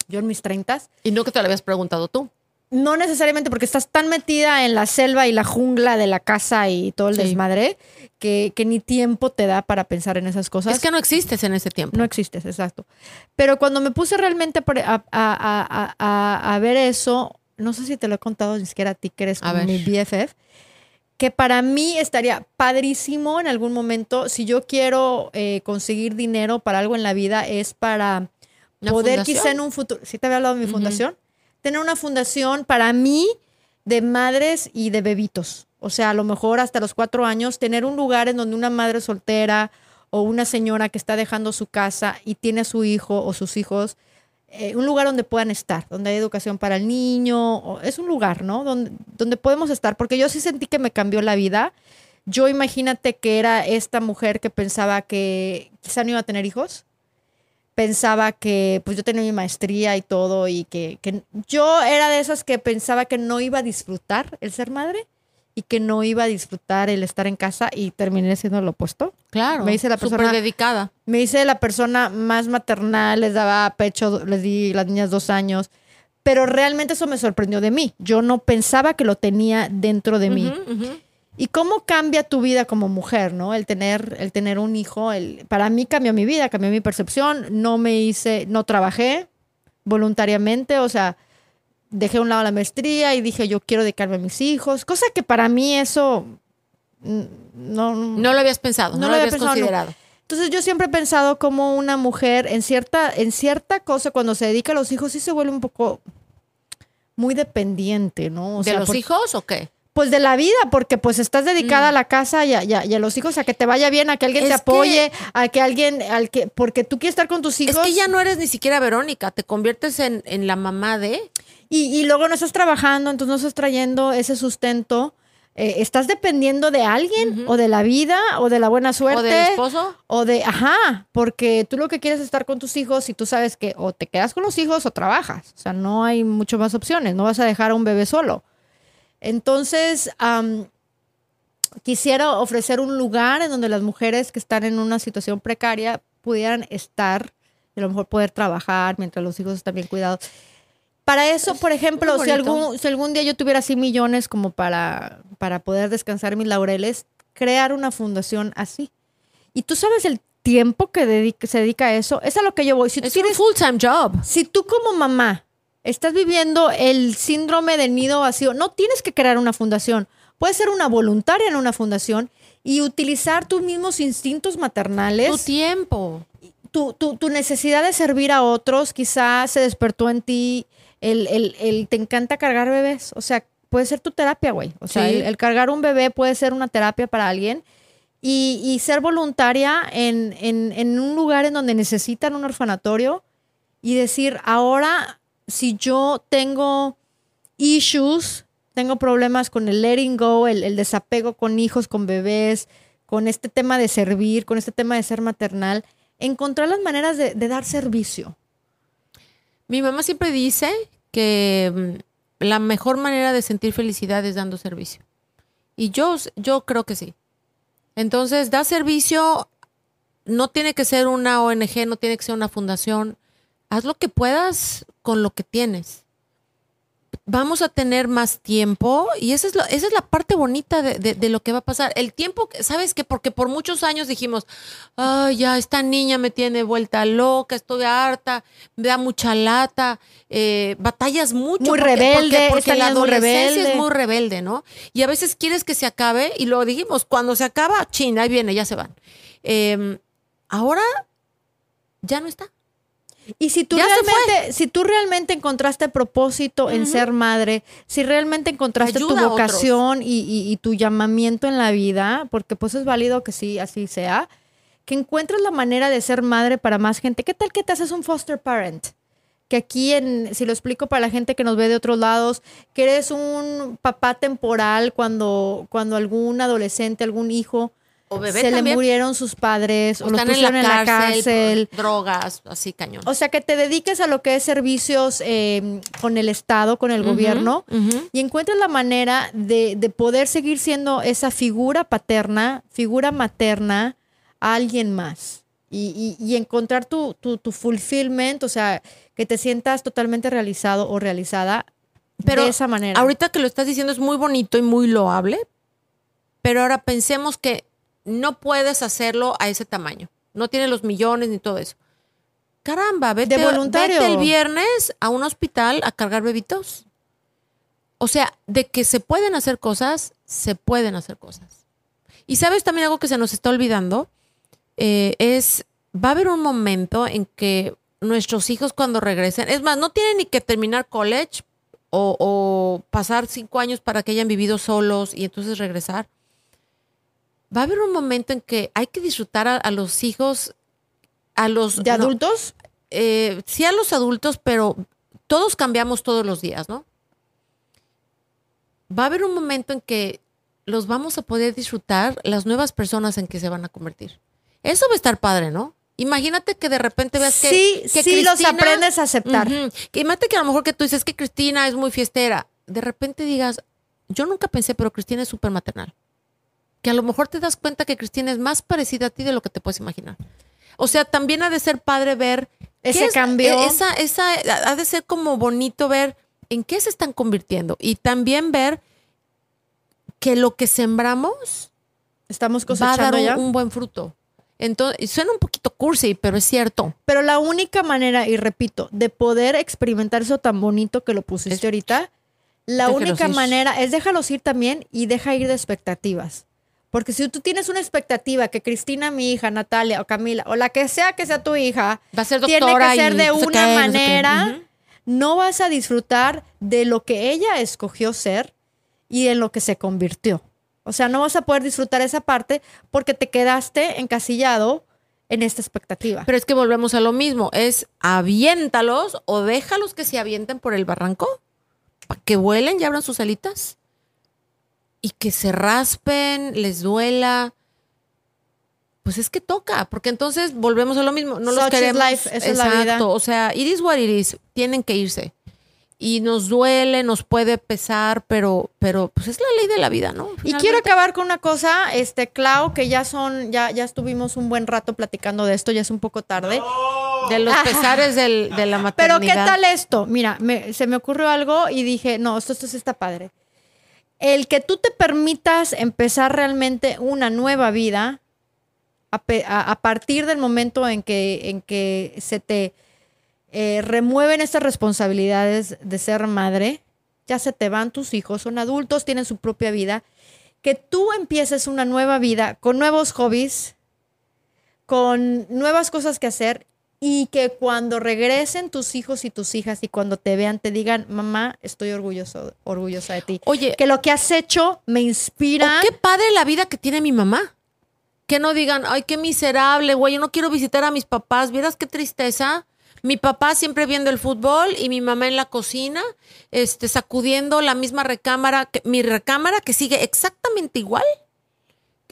yo en mis treintas. Y no que te lo habías preguntado tú. No necesariamente porque estás tan metida en la selva y la jungla de la casa y todo el Sí. desmadre que, que ni tiempo te da para pensar en esas cosas. Es que no existes en ese tiempo. No existes, exacto. Pero cuando me puse realmente a, a- a- a- ver eso, no sé si te lo he contado ni siquiera a ti que eres como mi BFF, que para mí estaría padrísimo en algún momento, si yo quiero eh, conseguir dinero para algo en la vida, es para ¿Una poder fundación? quizá en un futuro, si te había hablado de mi fundación, tener una fundación para mí de madres y de bebitos. O sea, a lo mejor hasta los cuatro años, tener un lugar en donde una madre soltera o una señora que está dejando su casa y tiene a su hijo o sus hijos, eh, un lugar donde puedan estar, donde hay educación para el niño, o- es un lugar, ¿no? Donde, donde podemos estar, porque yo sí sentí que me cambió la vida. Yo imagínate que era esta mujer que pensaba que quizá no iba a tener hijos, pensaba que pues yo tenía mi maestría y todo y que, que yo era de esas que pensaba que no iba a disfrutar el ser madre y que no iba a disfrutar el estar en casa y terminé siendo lo opuesto. Claro. Me dice la persona- dedicada. Me hice la persona más maternal, les daba pecho, les di las niñas dos años, pero realmente eso me sorprendió de mí. Yo no pensaba que lo tenía dentro de mí. ¿Y cómo cambia tu vida como mujer, no? El tener, el tener un hijo, el, para mí cambió mi vida, cambió mi percepción. No me hice, no trabajé voluntariamente, o sea, dejé a un lado la maestría y dije, yo quiero dedicarme a mis hijos, cosa que para mí eso mm, no, No lo habías pensado, no, No lo, lo había habías pensado, no. considerado. entonces yo siempre he pensado como una mujer en cierta, en cierta cosa, cuando se dedica a los hijos, sí se vuelve un poco muy dependiente, ¿no? O ¿De sea, los por- hijos o qué? Pues de la vida, porque pues estás dedicada a la casa y a, y a- y a los hijos, a que te vaya bien, a que alguien te que- apoye, a que alguien, al que, porque tú quieres estar con tus hijos. Es que ya no eres ni siquiera Verónica, te conviertes en, en la mamá de... y, y luego no estás trabajando, entonces no estás trayendo ese sustento. Eh, estás dependiendo de alguien, o de la vida, o de la buena suerte. ¿O del esposo? O de, ajá, porque tú lo que quieres es estar con tus hijos y tú sabes que o te quedas con los hijos o trabajas. O sea, no hay mucho más opciones, no vas a dejar a un bebé solo. Entonces, quisiera ofrecer un lugar en donde las mujeres que están en una situación precaria pudieran estar y a lo mejor poder trabajar mientras los hijos están bien cuidados. Para eso, por ejemplo, si algún, si algún día yo tuviera así millones como para, para poder descansar mis laureles, crear una fundación así. Y tú sabes el tiempo que dedica- se dedica a eso. Es a lo que yo voy. Si tú Es un tienes- full-time job. si tú como mamá estás viviendo el síndrome del nido vacío, no tienes que crear una fundación. Puedes ser una voluntaria en una fundación y utilizar tus mismos instintos Tu maternales. tiempo. Tu, tu- tu necesidad de servir a otros quizás se despertó en ti. El, el- el- te encanta cargar bebés. O sea, puede ser tu terapia, güey. O sea, Sí. el, el cargar un bebé puede ser una terapia para alguien. Y, y ser voluntaria en, en- en un lugar en donde necesitan un orfanatorio y decir, ahora si yo tengo issues, tengo problemas con el letting go, el, desapego con hijos, con bebés, con este tema de servir, con este tema de ser maternal, encontrar las maneras de, dar servicio. Mi mamá siempre dice que mm, la mejor manera de sentir felicidad es dando servicio. Y yo, yo creo que sí. Entonces, da servicio, no tiene que ser una ONG, no tiene que ser una fundación. Haz lo que puedas con lo que tienes. Vamos a tener más tiempo y esa es, lo- esa es la parte bonita de, de- de lo que va a pasar. El tiempo, ¿sabes qué? Porque por muchos años dijimos, ay, ya, esta niña me tiene vuelta loca, estoy harta, me da mucha lata, eh, batallas mucho. Muy porque- rebelde, porque, la adolescencia rebelde. es muy rebelde, ¿no? Y a veces quieres que se acabe y luego dijimos, cuando se acaba, chin, ahí viene, ya se van. Eh, ahora ya no está. Y si tú Ya realmente, si tú realmente encontraste propósito en ser madre, si realmente encontraste Ayuda tu vocación y, y- y tu llamamiento en la vida, porque pues es válido que sí, así sea, que encuentres la manera de ser madre para más gente. ¿Qué tal que te haces un foster parent? Que aquí, en, si lo explico para la gente que nos ve de otros lados, que eres un papá temporal cuando, cuando algún adolescente, algún hijo O bebé se le murieron sus padres o, O los están en pusieron la cárcel, drogas, así cañón. O sea, que te dediques a lo que es servicios eh, con el Estado, con el gobierno, y encuentres la manera de, de poder seguir siendo esa figura paterna, figura materna a alguien más. Y, y- y encontrar tu, tu, tu fulfillment, o sea, que te sientas totalmente realizado o realizada Pero de esa manera. Ahorita que lo estás diciendo es muy bonito y muy loable, pero ahora pensemos que no puedes hacerlo a ese tamaño. No tienes los millones ni todo eso. Caramba, vete, De voluntario. vete el viernes a un hospital a cargar bebitos. O sea, de que se pueden hacer cosas, se pueden hacer cosas. Y sabes también algo que se nos está olvidando, Eh, es, va a haber un momento en que nuestros hijos cuando regresen, es más, no tienen ni que terminar college o, o pasar cinco años para que hayan vivido solos y entonces regresar. Va a haber un momento en que hay que disfrutar a, a los hijos, a los... ¿De no, adultos? eh, sí a los adultos, pero todos cambiamos todos los días, ¿no? Va a haber un momento en que los vamos a poder disfrutar las nuevas personas en que se van a convertir. Eso va a estar padre, ¿no? Imagínate que de repente veas que, sí, que sí los aprendes a aceptar. Que imagínate que a lo mejor que tú dices que Cristina es muy fiestera. De repente digas, yo nunca pensé, pero Cristina es súper maternal. Que a lo mejor te das cuenta que Cristina es más parecida a ti de lo que te puedes imaginar. O sea, también ha de ser padre ver Ese es- cambio. Esa, esa, ha de ser como bonito ver en qué se están convirtiendo. Y también ver que lo que sembramos Estamos va a dar cosechando un, ya. un buen fruto. Entonces, suena un poquito cursi, pero es cierto. Pero la única manera, y repito, de poder experimentar eso tan bonito que lo pusiste Es- ahorita, la única ir. manera es déjalos ir también y deja ir de expectativas. Porque si tú tienes una expectativa que Cristina, mi hija, Natalia o Camila, o la que sea que sea tu hija, Va a ser tiene que ser de una no manera, no vas a disfrutar de lo que ella escogió ser y en lo que se convirtió. O sea, no vas a poder disfrutar esa parte porque te quedaste encasillado en esta expectativa. Pero es que volvemos a lo mismo, es aviéntalos o déjalos que se avienten por el barranco, para que vuelen y abran sus alitas y que se raspen, les duela. Pues es que toca, porque entonces volvemos a lo mismo, no los Such is queremos. life, esa es la vida. Exacto, o sea, it is what it is, tienen que irse. Y nos duele, nos puede pesar, pero, pero pues es la ley de la vida, ¿no? Y quiero acabar con una cosa, este, Clau, que ya son, ya, ya estuvimos un buen rato platicando de esto, ya es un poco tarde. de los pesares del- de la Pero maternidad. ¿qué tal esto? Mira, me- se me ocurrió algo y dije, no, esto, esto sí está padre. El que tú te permitas empezar realmente una nueva vida a, partir del momento en que, en que se te eh, remueven estas responsabilidades de ser madre, ya se te van tus hijos, son adultos, tienen su propia vida, que tú empieces una nueva vida con nuevos hobbies, con nuevas cosas que hacer y que cuando regresen tus hijos y tus hijas y cuando te vean te digan, mamá, estoy orgulloso, orgullosa de ti. Oye, Que lo que has hecho me inspira. O qué padre la vida que tiene mi mamá. Que no digan, ay, qué miserable, güey, yo no quiero visitar a mis papás. ¿Vieras qué tristeza? Mi papá siempre viendo el fútbol y mi mamá en la cocina, este, sacudiendo la misma recámara, que, mi recámara que sigue exactamente igual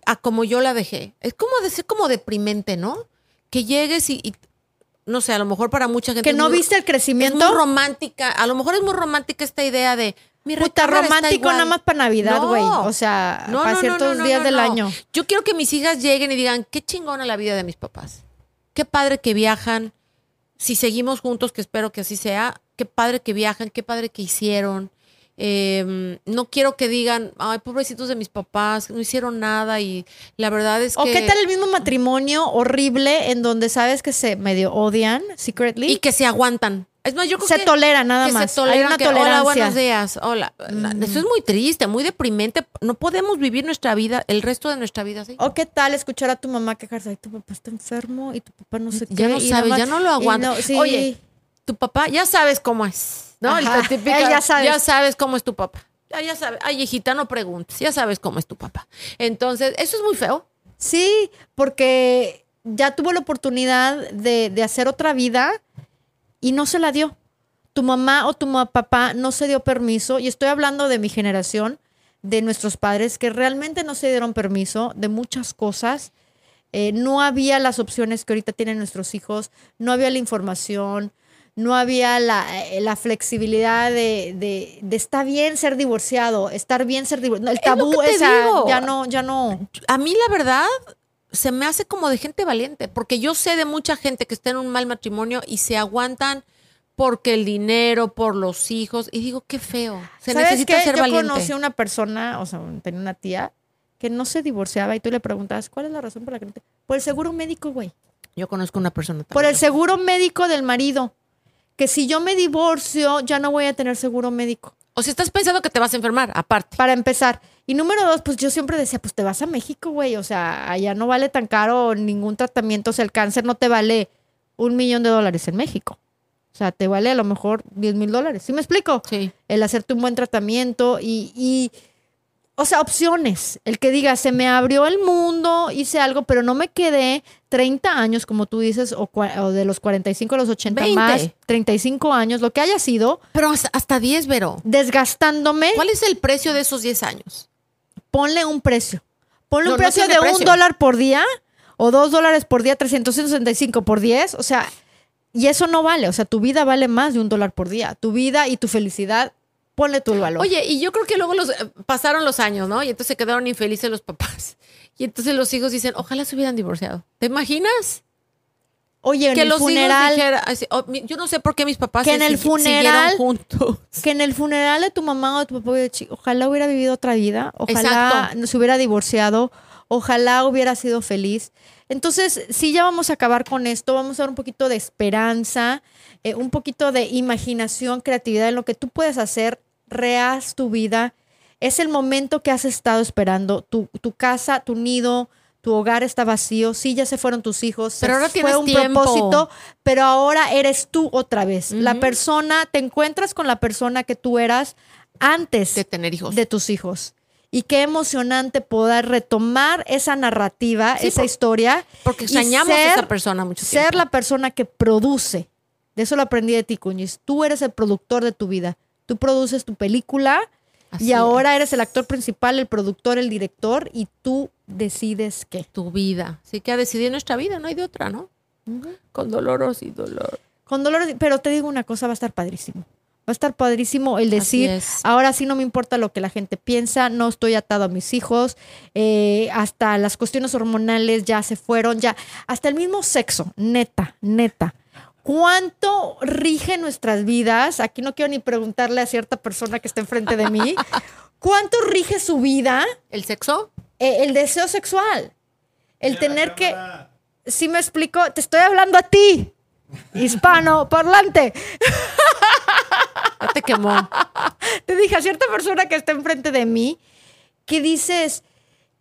a como yo la dejé. Es como de ser como deprimente, ¿no? Que llegues y, y, no sé, a lo mejor para mucha gente. que es no muy- viste el Es crecimiento. muy romántica. A lo mejor es muy romántica esta idea de mi Puta, romántico nada más para Navidad, No. güey. O sea, No, para no, no, ciertos no, no, días no, del no. año. Yo quiero que mis hijas lleguen y digan, qué chingona la vida de mis papás. Qué padre que viajan. Si seguimos juntos, que espero que así sea, qué padre que viajan, qué padre que hicieron. Eh, no quiero que digan, ay, pobrecitos de mis papás, no hicieron nada y la verdad es ¿O que... qué tal el mismo matrimonio horrible en donde sabes que se medio odian secretly? Y que se aguantan. Es más, yo creo se que... tolera nada que más. se toleran Hay una que, hola, tolerancia. buenos días, hola. Eso es muy triste, muy deprimente. No podemos vivir nuestra vida, el resto de nuestra vida así. ¿O qué tal escuchar a tu mamá quejarse? Ay, tu papá está enfermo y tu papá no sé Ya qué. no sabes, ya no lo aguanta. no- sí. Oye, tu papá, ya sabes cómo es, ¿no? Ajá, La típica, él ya sabe. sabes cómo es tu papá. Ya, ya sabes. Ay, hijita, no preguntes. Ya sabes cómo es tu papá. Entonces, eso es muy feo. Sí, porque ya tuvo la oportunidad de, de hacer otra vida y no se la dio. Tu mamá o tu papá no se dio permiso, y estoy hablando de mi generación, de nuestros padres que realmente no se dieron permiso de muchas cosas. Eh, no había las opciones que ahorita tienen nuestros hijos, no había la información, no había la, eh, la flexibilidad de, de, de está bien ser divorciado, estar bien ser divorciado. El Es tabú te esa, ya no, ya no. A mí la verdad se me hace como de gente valiente, porque yo sé de mucha gente que está en un mal matrimonio y se aguantan porque el dinero, por los hijos, y digo, qué feo. Se ¿Sabes necesita qué? ser Yo valiente. conocí a una persona, o sea, tenía una tía que no se divorciaba y tú le preguntabas, ¿cuál es la razón por la que no te... Por el seguro médico, güey. Yo conozco una persona Por el también. seguro médico del marido. Que si yo me divorcio, ya no voy a tener seguro médico. O si estás pensando que te vas a enfermar, aparte. Para empezar. Y número dos, pues yo siempre decía, pues te vas a México, güey. O sea, allá no vale tan caro ningún tratamiento. O sea, el cáncer no te vale un millón de dólares en México. O sea, te vale a lo mejor 10 mil dólares. ¿Sí me explico? Sí. el hacerte un buen tratamiento y, y, o sea, opciones. El que diga, se me abrió el mundo, hice algo, pero no me quedé 30 años, como tú dices, o, de los 45 a los 80 20. más, 35 años, lo que haya sido, Pero hasta, hasta 10, Vero. desgastándome, ¿Cuál es el precio de esos 10 años? ponle un precio. Ponle No, un precio de un dólar por día o dos dólares por día, 365 por 10, o sea, y eso no vale, o sea, tu vida vale más de un dólar por día. Tu vida y tu felicidad, ponle tu valor. Oye, y yo creo que luego los eh, pasaron los años, ¿no? Y entonces se quedaron infelices los papás. Y entonces los hijos dicen, ojalá se hubieran divorciado. ¿Te imaginas? Oye, en que el los funeral... hijos dijeran, así, oh, yo no sé por qué mis papás Que se en el funeral- siguieron juntos. que en el funeral de tu mamá o de tu papá ojalá hubiera vivido otra vida, ojalá Exacto. se hubiera divorciado, ojalá hubiera sido feliz. Entonces, sí, ya vamos a acabar con esto, vamos a dar un poquito de esperanza, eh, un poquito de imaginación, creatividad en lo que tú puedes hacer, rehaz tu vida. Es el momento que has estado esperando. Tu, tu casa, tu nido, tu hogar está vacío. Sí, ya se fueron tus hijos. Pero ahora fue un tiempo. propósito, pero ahora eres tú otra vez. La persona, te encuentras con la persona que tú eras antes De tener hijos. de tus hijos. Y qué emocionante poder retomar esa narrativa, Sí, esa por- historia. porque extrañamos a ser- esa persona mucho Ser la persona que produce. De eso lo aprendí de ti, Cuñiz. Tú eres el productor de tu vida. Tú produces tu película Así y ahora es. eres el actor principal, el productor, el director y tú decides qué. Tu vida. Así que a decidir nuestra vida, no hay de otra, ¿no? Con dolor y dolor. Con dolor, pero te digo una cosa, va a estar padrísimo. Va a estar padrísimo el decir, ahora sí no me importa lo que la gente piensa, no estoy atado a mis hijos, eh, hasta las cuestiones hormonales ya se fueron, ya, hasta el mismo sexo, neta, neta. ¿Cuánto rige nuestras vidas? Aquí no quiero ni preguntarle a cierta persona que está enfrente de mí. ¿Cuánto rige su vida ¿El sexo? eh, el deseo sexual? El tener que... Si me explico, te estoy hablando a ti, hispano, parlante. Ya te quemó. Te dije a cierta persona que está enfrente de mí que dices,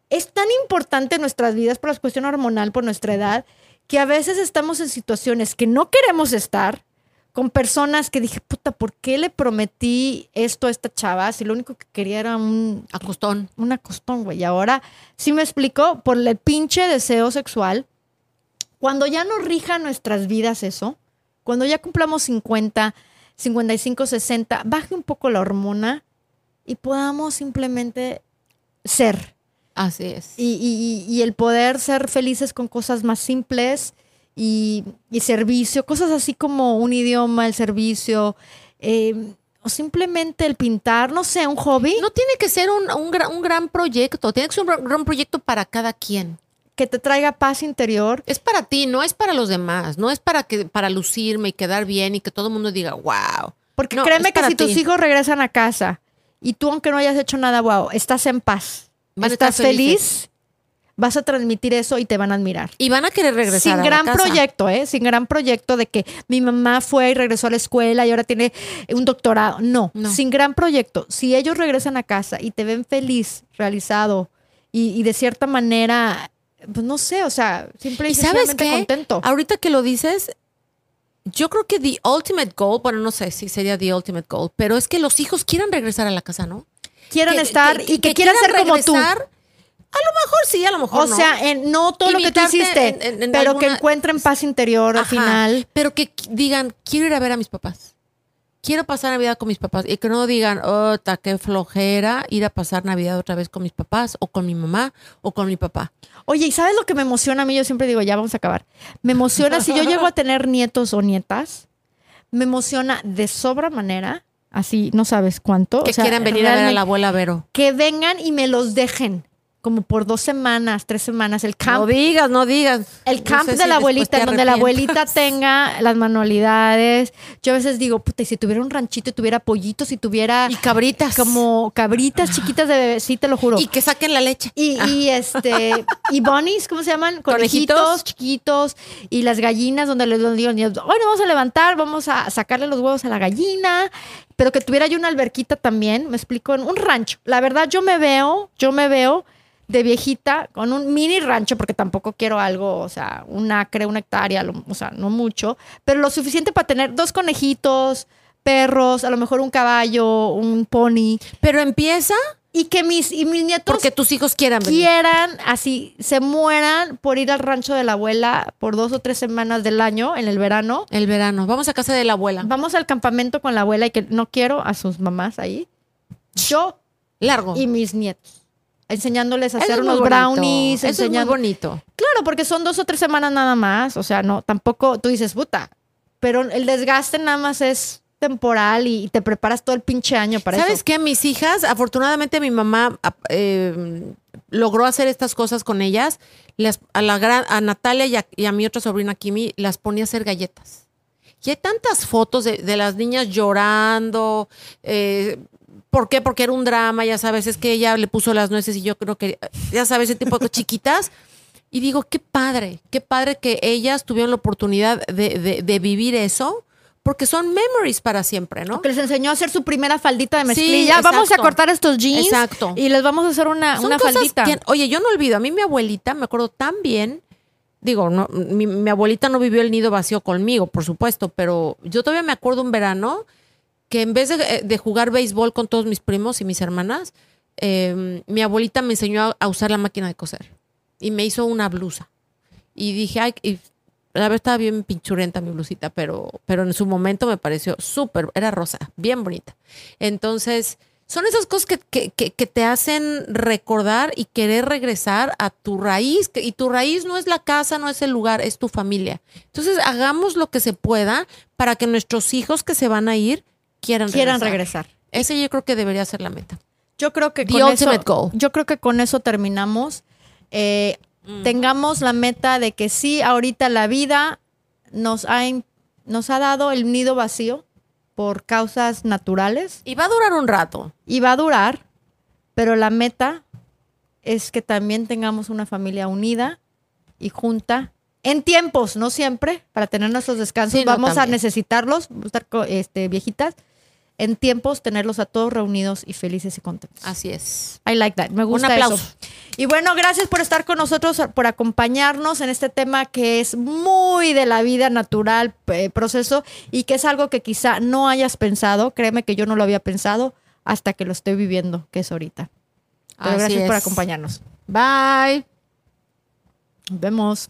es tan importante en nuestras vidas por la cuestión hormonal, por nuestra edad, que a veces estamos en situaciones que no queremos estar con personas que dije, puta, ¿por qué le prometí esto a esta chava si lo único que quería era un, Acostón. una costón, güey? Y ahora, sí me explico, por el pinche deseo sexual, cuando ya no rija nuestras vidas eso, cuando ya cumplamos 50, 55, 60, baje un poco la hormona y podamos simplemente ser. Así es. Y, y- y- y el poder ser felices con cosas más simples y, y servicio, cosas así como un idioma, el servicio, eh, o simplemente el pintar, no sé, un hobby No tiene que ser un, un gran, un gran proyecto, tiene que ser un gran proyecto para cada quien. Que te traiga paz interior. Es para ti, no es para los demás, no es para que para lucirme y quedar bien y que todo el mundo diga, wow. Porque No, créeme que si tus hijos regresan a casa y tú, aunque no hayas hecho nada, wow, estás en paz, Van estás feliz, vas a transmitir eso y te van a admirar. Y van a querer regresar Sin a la gran casa. proyecto, ¿eh? Sin gran proyecto de que mi mamá fue y regresó a la escuela y ahora tiene un doctorado. No, No. sin gran proyecto. Si ellos regresan a casa y te ven feliz, realizado y, y de cierta manera, pues no sé, o sea, simple y, ¿Y sabes qué? contento. Ahorita que lo dices, yo creo que the ultimate goal, bueno, no sé si sería the ultimate goal, pero es que los hijos quieran regresar a la casa, ¿no? Quieran Que- estar y que, quieran ser como tú. regresar. A lo mejor sí, a lo mejor O no. sea, en, no todo lo que tú hiciste, en- en- en pero que alguna- encuentren paz interior al Ajá, final. Pero que qu- digan, quiero ir a ver a mis papás. Quiero pasar Navidad con mis papás y que no digan, oh, ta, qué flojera ir a pasar Navidad otra vez con mis papás o con mi mamá o con mi papá. Oye, ¿y sabes lo que me emociona a mí? Yo siempre digo, ya vamos a acabar. Me emociona si yo llego a tener nietos o nietas, me emociona de sobra manera, así no sabes cuánto. Que o sea, quieran venir a ver a la abuela Vero. Que vengan y me los dejen, como por dos semanas, tres semanas, el No camp. digas, no digas. El No camp sé de si la abuelita, en donde la abuelita tenga las manualidades. Yo a veces digo, puta, y si tuviera un ranchito y tuviera pollitos y tuviera Y cabritas. como cabritas chiquitas de bebé, sí te lo juro. Y que saquen la leche. Y, y, este, y bunnies, ¿cómo se llaman? Conejitos, Conejitos. chiquitos. Y las gallinas, donde les digo, bueno, vamos a levantar, vamos a sacarle los huevos a la gallina. Pero que tuviera yo una alberquita también, me explico, en un rancho. La verdad, yo me veo, yo me veo de viejita con un mini rancho, porque tampoco quiero algo, o sea, un acre, una hectárea, lo- o sea, no mucho, pero lo suficiente para tener dos conejitos, perros, a lo mejor un caballo, un pony, Pero empieza y que mis, y mis nietos porque tus hijos quieran venir. quieran, así, se mueran por ir al rancho de la abuela por dos o tres semanas del año, en el verano. El verano. Vamos a casa de la abuela. Vamos al campamento con la abuela y que no quiero a sus mamás ahí. Yo Largo. y mis nietos. Enseñándoles a Eso hacer unos brownies, Eso es muy bonito. Claro, porque son dos o tres semanas nada más. O sea, no, tampoco tú dices, puta. Pero el desgaste nada más es temporal y, te preparas todo el pinche año para ¿Sabes eso. qué? Mis hijas, afortunadamente mi mamá ap- eh, logró hacer estas cosas con ellas. Las- a, la gran, a Natalia y a, y a mi otra sobrina Kimi las ponía a hacer galletas. Y hay tantas fotos de, de las niñas llorando. eh, ¿Por qué? Porque era un drama, ya sabes, es que ella le puso las nueces y yo creo que, ya sabes, ese tipo de chiquitas. Y digo, qué padre, qué padre que ellas tuvieron la oportunidad de, de- de vivir eso, porque son memories para siempre, ¿no? Que les enseñó a hacer su primera faldita de Sí, mezclilla. Vamos a cortar estos jeans. Exacto. Y les vamos a hacer una, Son una cosas faldita. que- oye, yo no olvido, a mí mi abuelita, me acuerdo tan bien, digo, no, mi, mi abuelita no vivió el nido vacío conmigo, por supuesto, pero yo todavía me acuerdo un verano que en vez de, de jugar béisbol con todos mis primos y mis hermanas, eh, mi abuelita me enseñó a, usar la máquina de coser y me hizo una blusa. Y dije, ay, la verdad estaba bien pinchurenta mi blusita, pero, pero en su momento me pareció súper, era rosa, bien bonita. Entonces, son esas cosas que, que- que- que te hacen recordar y querer regresar a tu raíz. Y tu raíz no es la casa, no es el lugar, es tu familia. Entonces, hagamos lo que se pueda para que nuestros hijos que se van a ir quieran, Quieran regresar. regresar. Ese yo creo que debería ser la meta. Yo creo que The con ultimate eso, goal. yo creo que con eso terminamos. Eh, Tengamos la meta de que sí, ahorita la vida nos ha, nos ha dado el nido vacío por causas naturales Y va a durar un rato. y va a durar, pero la meta es que también tengamos una familia unida y junta en tiempos, no siempre, para tener nuestros descansos. Sí, no, Vamos a necesitarlos, vamos a estar este, viejitas, en tiempos tenerlos a todos reunidos y felices y contentos. Así es. I like that. Me gusta aplauso. eso. Y bueno, gracias por estar con nosotros, por acompañarnos en este tema que es muy de la vida natural, eh, proceso, y que es algo que quizá no hayas pensado. Créeme que yo no lo había pensado hasta que lo estoy viviendo, que es ahorita. Pero Así gracias por acompañarnos. Bye. Nos vemos.